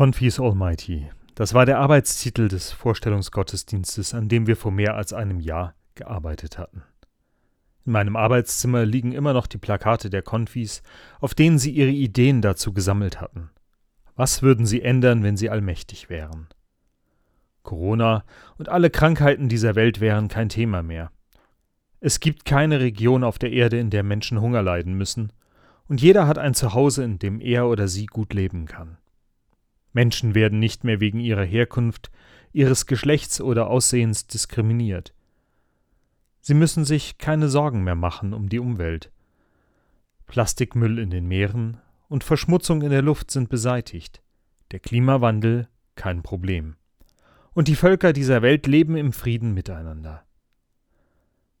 Confis Almighty. Das war der Arbeitstitel des Vorstellungsgottesdienstes, an dem wir vor mehr als einem Jahr gearbeitet hatten. In meinem Arbeitszimmer liegen immer noch die Plakate der Konfis, auf denen sie ihre Ideen dazu gesammelt hatten. Was würden sie ändern, wenn sie allmächtig wären? Corona und alle Krankheiten dieser Welt wären kein Thema mehr. Es gibt keine Region auf der Erde, in der Menschen Hunger leiden müssen, und jeder hat ein Zuhause, in dem er oder sie gut leben kann. Menschen werden nicht mehr wegen ihrer Herkunft, ihres Geschlechts oder Aussehens diskriminiert. Sie müssen sich keine Sorgen mehr machen um die Umwelt. Plastikmüll in den Meeren und Verschmutzung in der Luft sind beseitigt, der Klimawandel kein Problem. Und die Völker dieser Welt leben im Frieden miteinander.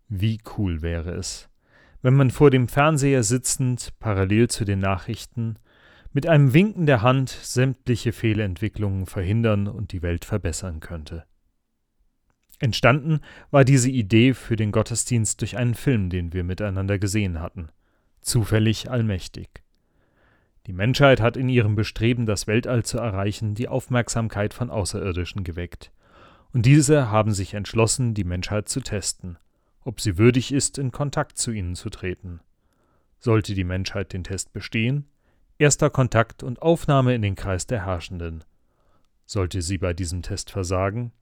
Wie cool wäre es, wenn man vor dem Fernseher sitzend, parallel zu den Nachrichten, mit einem Winken der Hand sämtliche Fehlentwicklungen verhindern und die Welt verbessern könnte. Entstanden war diese Idee für den Gottesdienst durch einen Film, den wir miteinander gesehen hatten. Zufällig allmächtig. Die Menschheit hat in ihrem Bestreben, das Weltall zu erreichen, die Aufmerksamkeit von Außerirdischen geweckt. Und diese haben sich entschlossen, die Menschheit zu testen, ob sie würdig ist, in Kontakt zu ihnen zu treten. Sollte die Menschheit den Test bestehen, erster Kontakt und Aufnahme in den Kreis der Herrschenden. Sollte sie bei diesem Test versagen,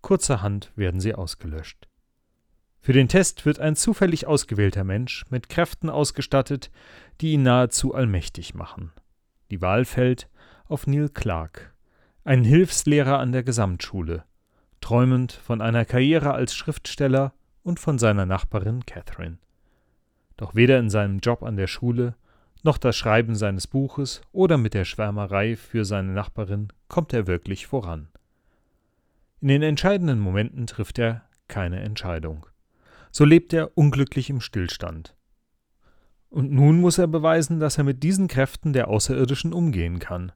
kurzerhand werden sie ausgelöscht. Für den Test wird ein zufällig ausgewählter Mensch mit Kräften ausgestattet, die ihn nahezu allmächtig machen. Die Wahl fällt auf Neil Clark, einen Hilfslehrer an der Gesamtschule, träumend von einer Karriere als Schriftsteller und von seiner Nachbarin Catherine. Doch weder in seinem Job an der Schule noch das Schreiben seines Buches oder mit der Schwärmerei für seine Nachbarin kommt er wirklich voran. In den entscheidenden Momenten trifft er keine Entscheidung. So lebt er unglücklich im Stillstand. Und nun muss er beweisen, dass er mit diesen Kräften der Außerirdischen umgehen kann.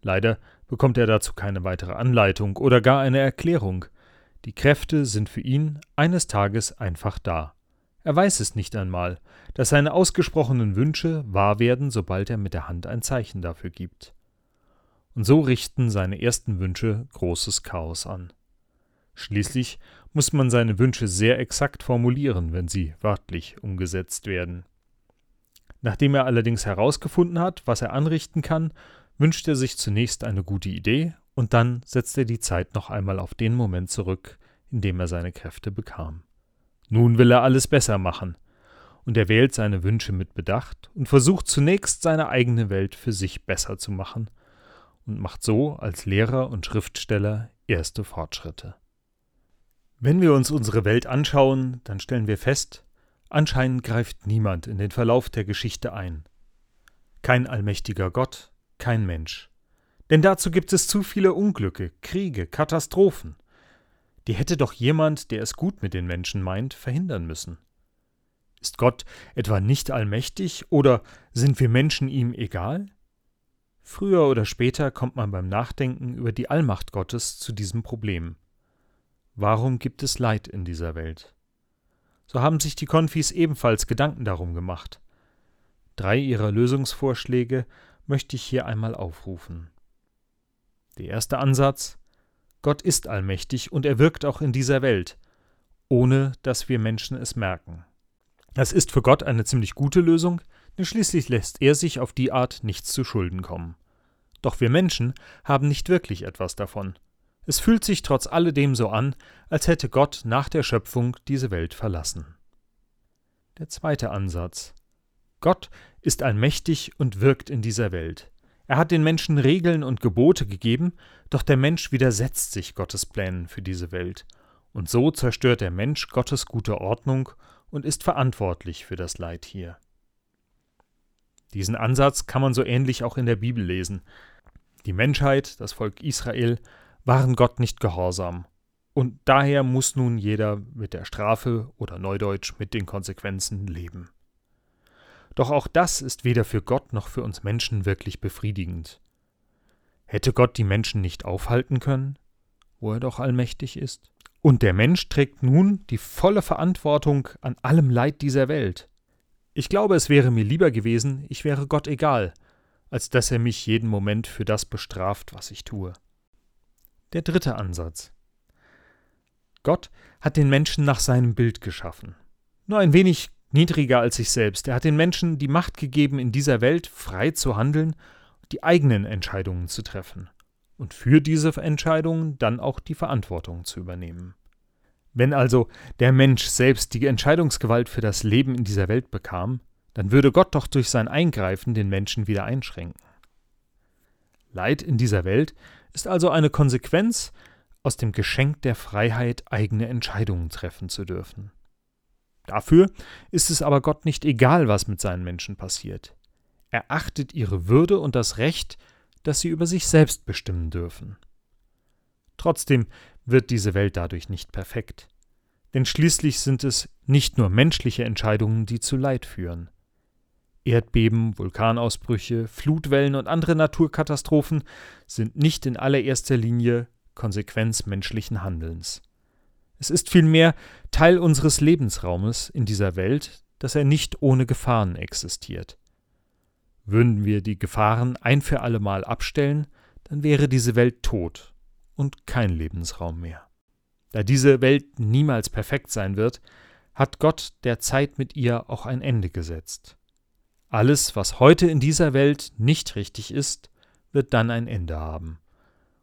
Leider bekommt er dazu keine weitere Anleitung oder gar eine Erklärung. Die Kräfte sind für ihn eines Tages einfach da. Er weiß es nicht einmal, dass seine ausgesprochenen Wünsche wahr werden, sobald er mit der Hand ein Zeichen dafür gibt. Und so richten seine ersten Wünsche großes Chaos an. Schließlich muss man seine Wünsche sehr exakt formulieren, wenn sie wörtlich umgesetzt werden. Nachdem er allerdings herausgefunden hat, was er anrichten kann, wünscht er sich zunächst eine gute Idee und dann setzt er die Zeit noch einmal auf den Moment zurück, in dem er seine Kräfte bekam. Nun will er alles besser machen. Und er wählt seine Wünsche mit Bedacht und versucht zunächst seine eigene Welt für sich besser zu machen und macht so als Lehrer und Schriftsteller erste Fortschritte. Wenn wir uns unsere Welt anschauen, dann stellen wir fest, anscheinend greift niemand in den Verlauf der Geschichte ein. Kein allmächtiger Gott, kein Mensch. Denn dazu gibt es zu viele Unglücke, Kriege, Katastrophen. Die hätte doch jemand, der es gut mit den Menschen meint, verhindern müssen. Ist Gott etwa nicht allmächtig oder sind wir Menschen ihm egal? Früher oder später kommt man beim Nachdenken über die Allmacht Gottes zu diesem Problem. Warum gibt es Leid in dieser Welt? So haben sich die Konfis ebenfalls Gedanken darum gemacht. Drei ihrer Lösungsvorschläge möchte ich hier einmal aufrufen. Der erste Ansatz Gott ist allmächtig und er wirkt auch in dieser Welt, ohne dass wir Menschen es merken. Das ist für Gott eine ziemlich gute Lösung, denn schließlich lässt er sich auf die Art nichts zu Schulden kommen. Doch wir Menschen haben nicht wirklich etwas davon. Es fühlt sich trotz alledem so an, als hätte Gott nach der Schöpfung diese Welt verlassen. Der zweite Ansatz. Gott ist allmächtig und wirkt in dieser Welt. Er hat den Menschen Regeln und Gebote gegeben, doch der Mensch widersetzt sich Gottes Plänen für diese Welt, und so zerstört der Mensch Gottes gute Ordnung und ist verantwortlich für das Leid hier. Diesen Ansatz kann man so ähnlich auch in der Bibel lesen. Die Menschheit, das Volk Israel, waren Gott nicht gehorsam, und daher muss nun jeder mit der Strafe oder neudeutsch mit den Konsequenzen leben. Doch auch das ist weder für Gott noch für uns Menschen wirklich befriedigend. Hätte Gott die Menschen nicht aufhalten können, wo er doch allmächtig ist? Und der Mensch trägt nun die volle Verantwortung an allem Leid dieser Welt. Ich glaube, es wäre mir lieber gewesen, ich wäre Gott egal, als dass er mich jeden Moment für das bestraft, was ich tue. Der dritte Ansatz. Gott hat den Menschen nach seinem Bild geschaffen. Nur ein wenig niedriger als sich selbst. Er hat den Menschen die Macht gegeben, in dieser Welt frei zu handeln die eigenen Entscheidungen zu treffen. Und für diese Entscheidungen dann auch die Verantwortung zu übernehmen. Wenn also der Mensch selbst die Entscheidungsgewalt für das Leben in dieser Welt bekam, dann würde Gott doch durch sein Eingreifen den Menschen wieder einschränken. Leid in dieser Welt ist also eine Konsequenz aus dem Geschenk der Freiheit, eigene Entscheidungen treffen zu dürfen. Dafür ist es aber Gott nicht egal, was mit seinen Menschen passiert. Er achtet ihre Würde und das Recht, dass sie über sich selbst bestimmen dürfen. Trotzdem wird diese Welt dadurch nicht perfekt. Denn schließlich sind es nicht nur menschliche Entscheidungen, die zu Leid führen. Erdbeben, Vulkanausbrüche, Flutwellen und andere Naturkatastrophen sind nicht in allererster Linie Konsequenz menschlichen Handelns. Es ist vielmehr Teil unseres Lebensraumes in dieser Welt, dass er nicht ohne Gefahren existiert. Würden wir die Gefahren ein für allemal abstellen, dann wäre diese Welt tot und kein Lebensraum mehr. Da diese Welt niemals perfekt sein wird, hat Gott der Zeit mit ihr auch ein Ende gesetzt. Alles, was heute in dieser Welt nicht richtig ist, wird dann ein Ende haben.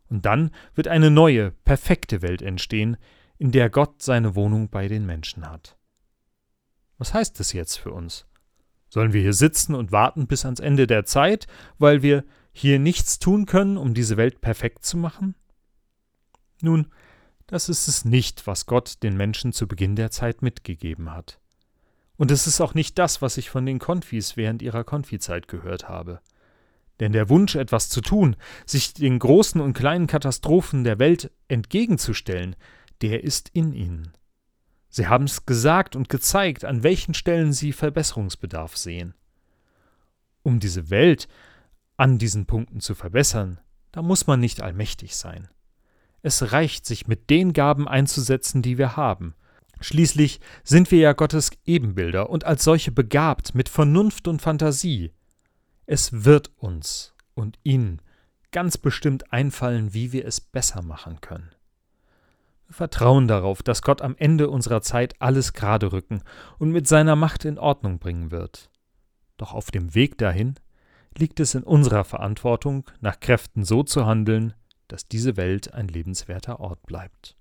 Und dann wird eine neue, perfekte Welt entstehen, in der Gott seine Wohnung bei den Menschen hat. Was heißt das jetzt für uns? Sollen wir hier sitzen und warten bis ans Ende der Zeit, weil wir hier nichts tun können, um diese Welt perfekt zu machen? Nun, das ist es nicht, was Gott den Menschen zu Beginn der Zeit mitgegeben hat. Und es ist auch nicht das, was ich von den Konfis während ihrer Konfizeit gehört habe. Denn der Wunsch, etwas zu tun, sich den großen und kleinen Katastrophen der Welt entgegenzustellen, der ist in ihnen. Sie haben es gesagt und gezeigt, an welchen Stellen sie Verbesserungsbedarf sehen. Um diese Welt an diesen Punkten zu verbessern, da muss man nicht allmächtig sein. Es reicht, sich mit den Gaben einzusetzen, die wir haben, Schließlich sind wir ja Gottes Ebenbilder und als solche begabt mit Vernunft und Fantasie. Es wird uns und Ihnen ganz bestimmt einfallen, wie wir es besser machen können. Vertrauen darauf, dass Gott am Ende unserer Zeit alles gerade rücken und mit seiner Macht in Ordnung bringen wird. Doch auf dem Weg dahin liegt es in unserer Verantwortung, nach Kräften so zu handeln, dass diese Welt ein lebenswerter Ort bleibt.